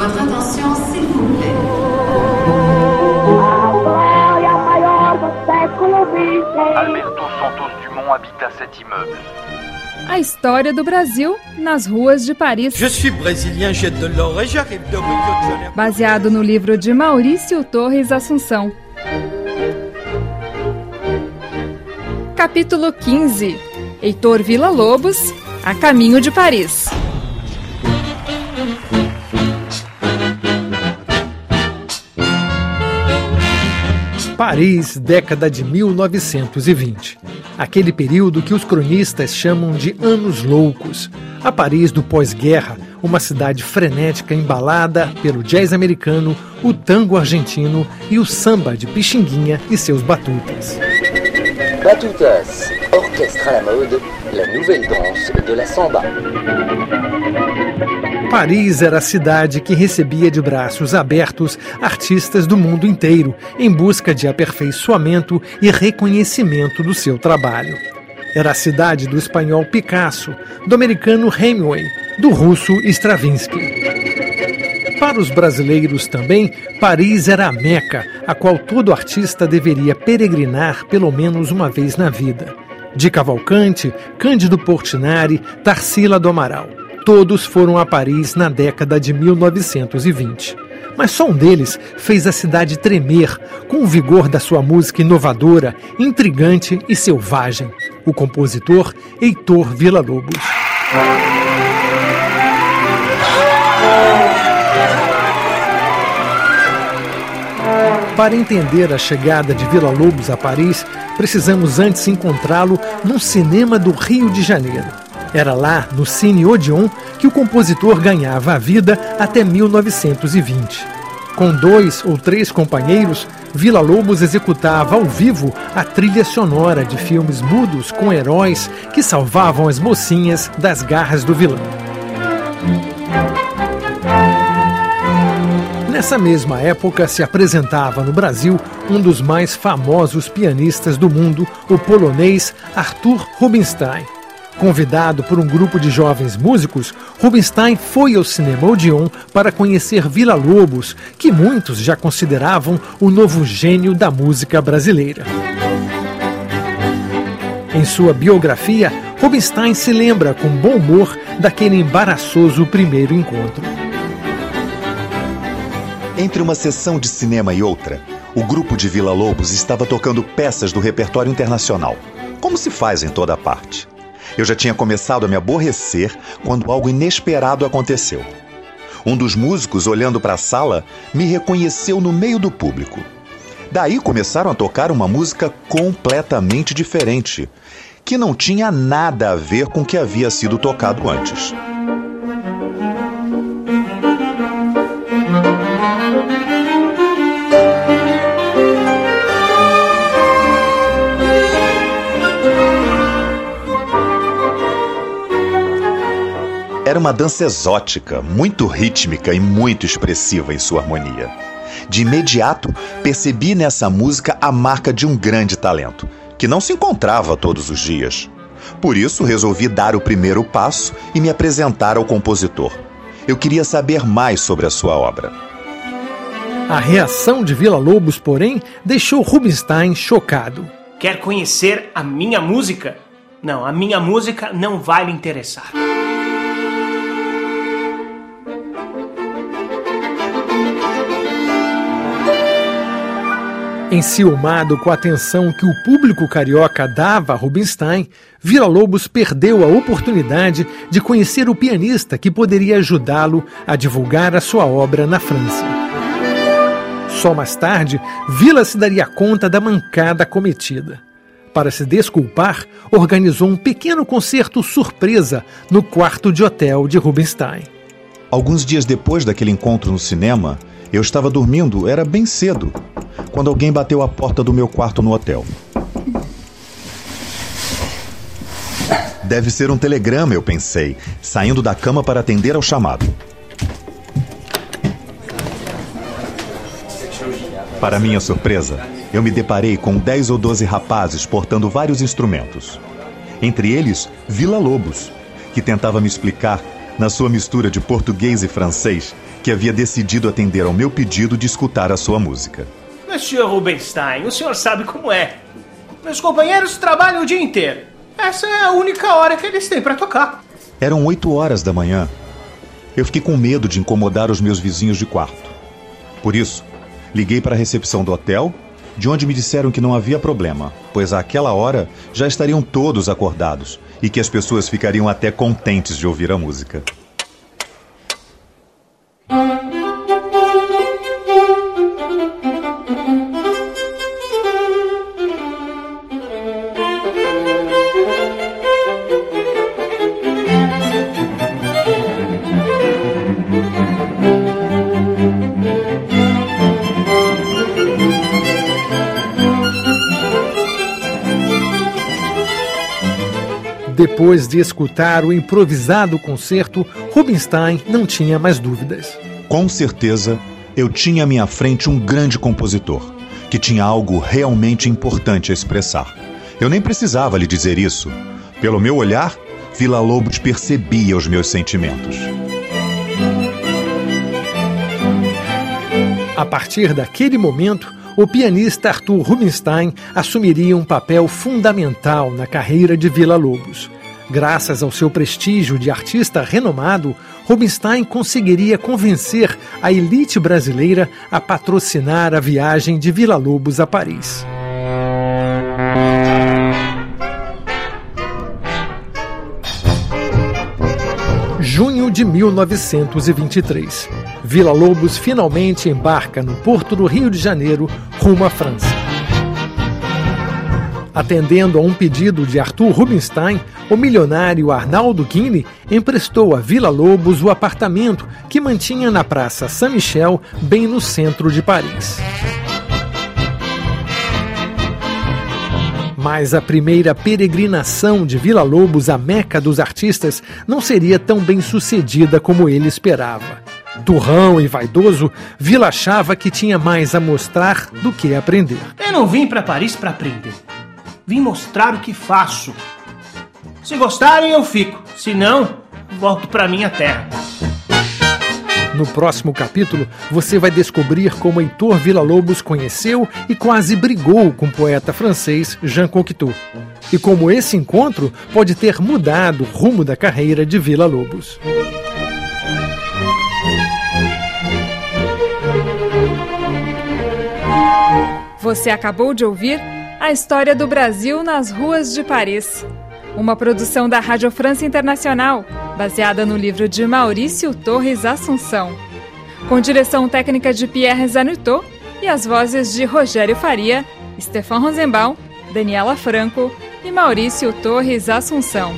Votre attention, s'il vous plaît. Alberto Santos Dumont habita cet immeuble. A história do Brasil nas ruas de Paris. Je suis brésilien, j'ai de l'or et j'arrive de Rio de Janeiro. Baseado no livro de Maurício Torres Assunção. Capítulo 15. Heitor Villa-Lobos, a caminho de Paris. Paris, década de 1920. Aquele período que os cronistas chamam de Anos Loucos. A Paris do pós-guerra, uma cidade frenética embalada pelo jazz americano, o tango argentino e o samba de Pixinguinha e seus batutas. Batutas, orchestre à la mode, la nouvelle danse de la samba. Paris era a cidade que recebia de braços abertos artistas do mundo inteiro em busca de aperfeiçoamento e reconhecimento do seu trabalho. Era a cidade do espanhol Picasso, do americano Hemingway, do russo Stravinsky. Para os brasileiros também, Paris era a Meca, a qual todo artista deveria peregrinar pelo menos uma vez na vida. De Cavalcante, Cândido Portinari, Tarsila do Amaral. Todos foram a Paris na década de 1920. Mas só um deles fez a cidade tremer com o vigor da sua música inovadora, intrigante e selvagem. O compositor Heitor Villa-Lobos. Para entender a chegada de Vila Lobos a Paris, precisamos antes encontrá-lo num cinema do Rio de Janeiro. Era lá, no Cine Odeon, que o compositor ganhava a vida até 1920. Com dois ou três companheiros, Vila Lobos executava ao vivo a trilha sonora de filmes mudos com heróis que salvavam as mocinhas das garras do vilão. Nessa mesma época se apresentava no Brasil um dos mais famosos pianistas do mundo, o polonês Arthur Rubinstein. Convidado por um grupo de jovens músicos, Rubinstein foi ao Cinema Odeon para conhecer Vila Lobos, que muitos já consideravam o novo gênio da música brasileira. Em sua biografia, Rubinstein se lembra com bom humor daquele embaraçoso primeiro encontro. Entre uma sessão de cinema e outra, o grupo de Vila Lobos estava tocando peças do repertório internacional, como se faz em toda parte. Eu já tinha começado a me aborrecer quando algo inesperado aconteceu. Um dos músicos, olhando para a sala, me reconheceu no meio do público. Daí começaram a tocar uma música completamente diferente, que não tinha nada a ver com o que havia sido tocado antes. Uma dança exótica, muito rítmica e muito expressiva em sua harmonia. De imediato, percebi nessa música a marca de um grande talento, que não se encontrava todos os dias. Por isso, resolvi dar o primeiro passo e me apresentar ao compositor. Eu queria saber mais sobre a sua obra. A reação de Vila Lobos, porém, deixou Rubinstein chocado. Quer conhecer a minha música? Não, a minha música não vai lhe interessar. Enciumado com a atenção que o público carioca dava a Rubinstein, Vila Lobos perdeu a oportunidade de conhecer o pianista que poderia ajudá-lo a divulgar a sua obra na França. Só mais tarde, Vila se daria conta da mancada cometida. Para se desculpar, organizou um pequeno concerto surpresa no quarto de hotel de Rubinstein. Alguns dias depois daquele encontro no cinema, eu estava dormindo, era bem cedo, quando alguém bateu a porta do meu quarto no hotel. Deve ser um telegrama, eu pensei, saindo da cama para atender ao chamado. Para minha surpresa, eu me deparei com 10 ou 12 rapazes portando vários instrumentos. Entre eles, Vila Lobos, que tentava me explicar, na sua mistura de português e francês, que havia decidido atender ao meu pedido de escutar a sua música. Monsieur Rubinstein, o senhor sabe como é. Meus companheiros trabalham o dia inteiro. Essa é a única hora que eles têm para tocar. Eram oito horas da manhã. Eu fiquei com medo de incomodar os meus vizinhos de quarto. Por isso, liguei para a recepção do hotel, de onde me disseram que não havia problema, pois àquela hora já estariam todos acordados e que as pessoas ficariam até contentes de ouvir a música. Depois de escutar o improvisado concerto, Rubinstein não tinha mais dúvidas. Com certeza, eu tinha à minha frente um grande compositor, que tinha algo realmente importante a expressar. Eu nem precisava lhe dizer isso. Pelo meu olhar, Vila Lobos percebia os meus sentimentos. A partir daquele momento, o pianista Arthur Rubinstein assumiria um papel fundamental na carreira de Vila Lobos. Graças ao seu prestígio de artista renomado, Rubinstein conseguiria convencer a elite brasileira a patrocinar a viagem de Vila Lobos a Paris. Junho de 1923. Vila Lobos finalmente embarca no porto do Rio de Janeiro rumo à França. Atendendo a um pedido de Arthur Rubinstein, o milionário Arnaldo Guine emprestou a Vila Lobos o apartamento que mantinha na Praça Saint-Michel, bem no centro de Paris. Mas a primeira peregrinação de Vila Lobos à Meca dos artistas não seria tão bem sucedida como ele esperava. Turrão e vaidoso, Vila achava que tinha mais a mostrar do que aprender. Eu não vim para Paris para aprender. Vim mostrar o que faço. Se gostarem, eu fico. Se não, volto para minha terra. No próximo capítulo, você vai descobrir como Heitor Villa-Lobos conheceu e quase brigou com o poeta francês Jean Cocteau. E como esse encontro pode ter mudado o rumo da carreira de Villa-Lobos. Você acabou de ouvir a história do Brasil nas ruas de Paris. Uma produção da Rádio França Internacional, baseada no livro de Maurício Torres Assunção. Com direção técnica de Pierre Zanutot e as vozes de Rogério Faria, Stefan Rosenbaum, Daniela Franco e Maurício Torres Assunção.